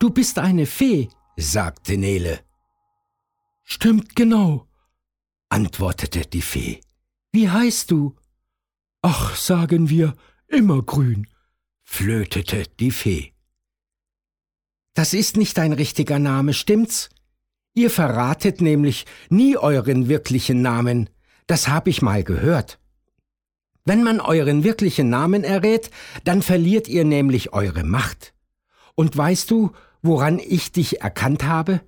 Du bist eine Fee, sagte Nele. Stimmt genau, antwortete die Fee. Wie heißt du? Ach, sagen wir, immergrün, flötete die Fee. Das ist nicht ein richtiger Name, stimmt's? Ihr verratet nämlich nie euren wirklichen Namen. Das hab ich mal gehört. Wenn man euren wirklichen Namen errät, dann verliert ihr nämlich eure Macht. Und weißt du, woran ich dich erkannt habe?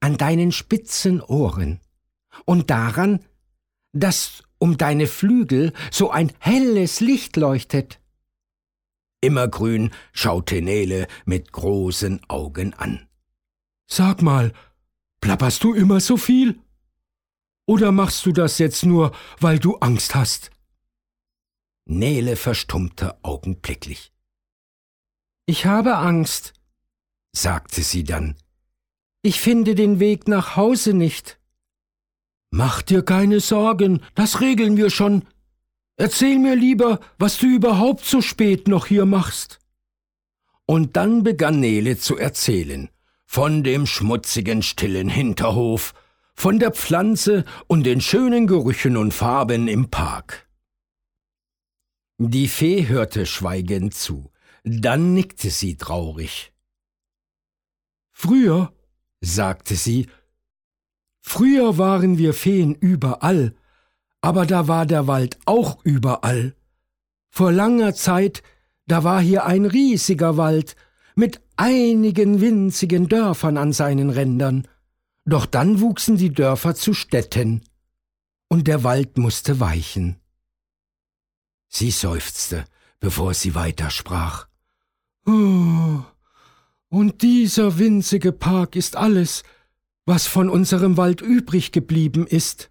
An deinen spitzen Ohren und daran, dass um deine Flügel so ein helles Licht leuchtet. Immergrün schaute Nele mit großen Augen an. Sag mal, plapperst du immer so viel? Oder machst du das jetzt nur, weil du Angst hast? Nele verstummte augenblicklich. Ich habe Angst, sagte sie dann. Ich finde den Weg nach Hause nicht. Mach dir keine Sorgen, das regeln wir schon. Erzähl mir lieber, was du überhaupt so spät noch hier machst. Und dann begann Nele zu erzählen, von dem schmutzigen, stillen Hinterhof, von der Pflanze und den schönen Gerüchen und Farben im Park. Die Fee hörte schweigend zu, dann nickte sie traurig. Früher, sagte sie, früher waren wir Feen überall, aber da war der Wald auch überall. Vor langer Zeit, da war hier ein riesiger Wald mit einigen winzigen Dörfern an seinen Rändern, doch dann wuchsen die Dörfer zu Städten, und der Wald musste weichen. Sie seufzte, bevor sie weitersprach. Oh, und dieser winzige Park ist alles, was von unserem Wald übrig geblieben ist.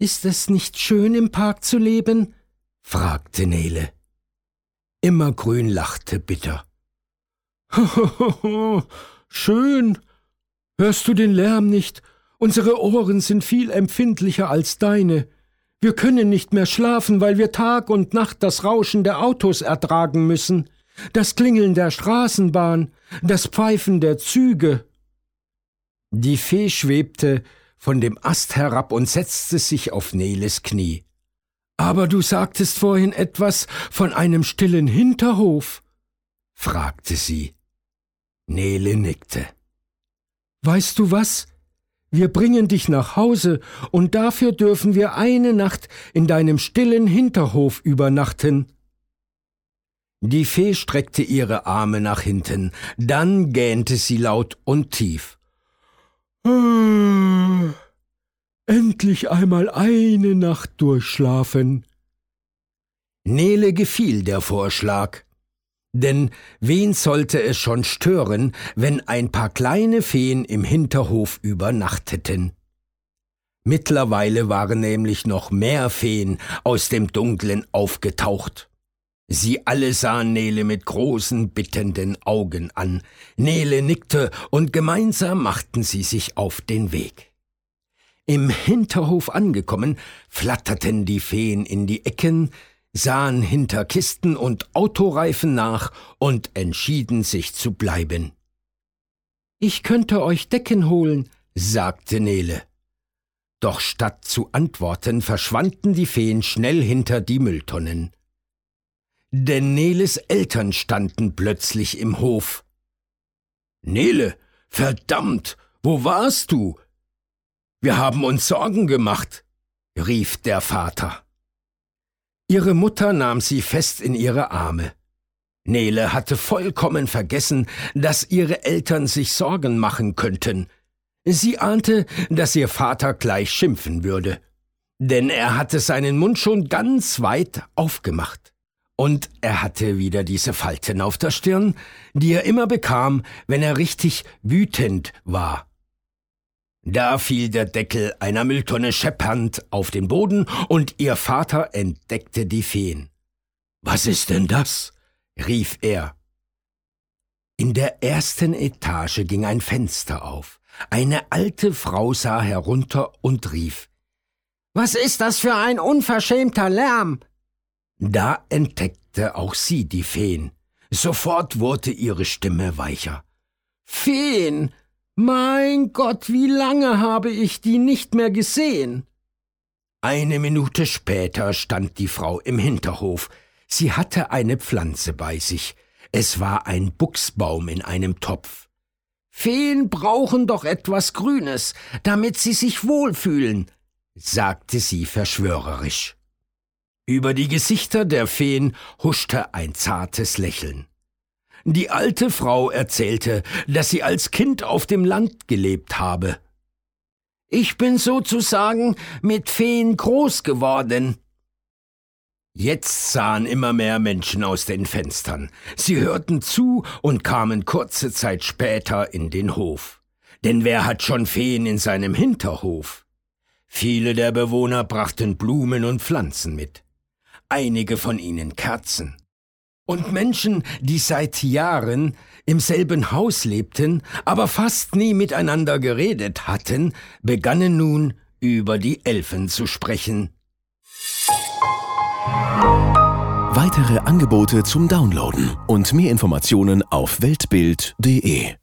Ist es nicht schön, im Park zu leben? fragte Nele. Immergrün lachte bitter. schön. Hörst du den Lärm nicht? Unsere Ohren sind viel empfindlicher als deine. Wir können nicht mehr schlafen, weil wir Tag und Nacht das Rauschen der Autos ertragen müssen das Klingeln der Straßenbahn, das Pfeifen der Züge. Die Fee schwebte von dem Ast herab und setzte sich auf Neles Knie. Aber du sagtest vorhin etwas von einem stillen Hinterhof, fragte sie. Nele nickte. Weißt du was? Wir bringen dich nach Hause, und dafür dürfen wir eine Nacht in deinem stillen Hinterhof übernachten. Die Fee streckte ihre Arme nach hinten, dann gähnte sie laut und tief. Ah, endlich einmal eine Nacht durchschlafen. Nele gefiel der Vorschlag. Denn wen sollte es schon stören, wenn ein paar kleine Feen im Hinterhof übernachteten? Mittlerweile waren nämlich noch mehr Feen aus dem Dunklen aufgetaucht. Sie alle sahen Nele mit großen, bittenden Augen an. Nele nickte und gemeinsam machten sie sich auf den Weg. Im Hinterhof angekommen, flatterten die Feen in die Ecken, sahen hinter Kisten und Autoreifen nach und entschieden sich zu bleiben. Ich könnte euch Decken holen, sagte Nele. Doch statt zu antworten, verschwanden die Feen schnell hinter die Mülltonnen denn Neles Eltern standen plötzlich im Hof. Nele, verdammt, wo warst du? Wir haben uns Sorgen gemacht, rief der Vater. Ihre Mutter nahm sie fest in ihre Arme. Nele hatte vollkommen vergessen, dass ihre Eltern sich Sorgen machen könnten. Sie ahnte, dass ihr Vater gleich schimpfen würde, denn er hatte seinen Mund schon ganz weit aufgemacht. Und er hatte wieder diese Falten auf der Stirn, die er immer bekam, wenn er richtig wütend war. Da fiel der Deckel einer Mülltonne scheppernd auf den Boden und ihr Vater entdeckte die Feen. Was ist denn das? rief er. In der ersten Etage ging ein Fenster auf. Eine alte Frau sah herunter und rief Was ist das für ein unverschämter Lärm? Da entdeckte auch sie die Feen. Sofort wurde ihre Stimme weicher. Feen! Mein Gott, wie lange habe ich die nicht mehr gesehen? Eine Minute später stand die Frau im Hinterhof. Sie hatte eine Pflanze bei sich. Es war ein Buchsbaum in einem Topf. Feen brauchen doch etwas Grünes, damit sie sich wohlfühlen, sagte sie verschwörerisch. Über die Gesichter der Feen huschte ein zartes Lächeln. Die alte Frau erzählte, dass sie als Kind auf dem Land gelebt habe. Ich bin sozusagen mit Feen groß geworden. Jetzt sahen immer mehr Menschen aus den Fenstern. Sie hörten zu und kamen kurze Zeit später in den Hof. Denn wer hat schon Feen in seinem Hinterhof? Viele der Bewohner brachten Blumen und Pflanzen mit. Einige von ihnen Kerzen. Und Menschen, die seit Jahren im selben Haus lebten, aber fast nie miteinander geredet hatten, begannen nun über die Elfen zu sprechen. Weitere Angebote zum Downloaden und mehr Informationen auf weltbild.de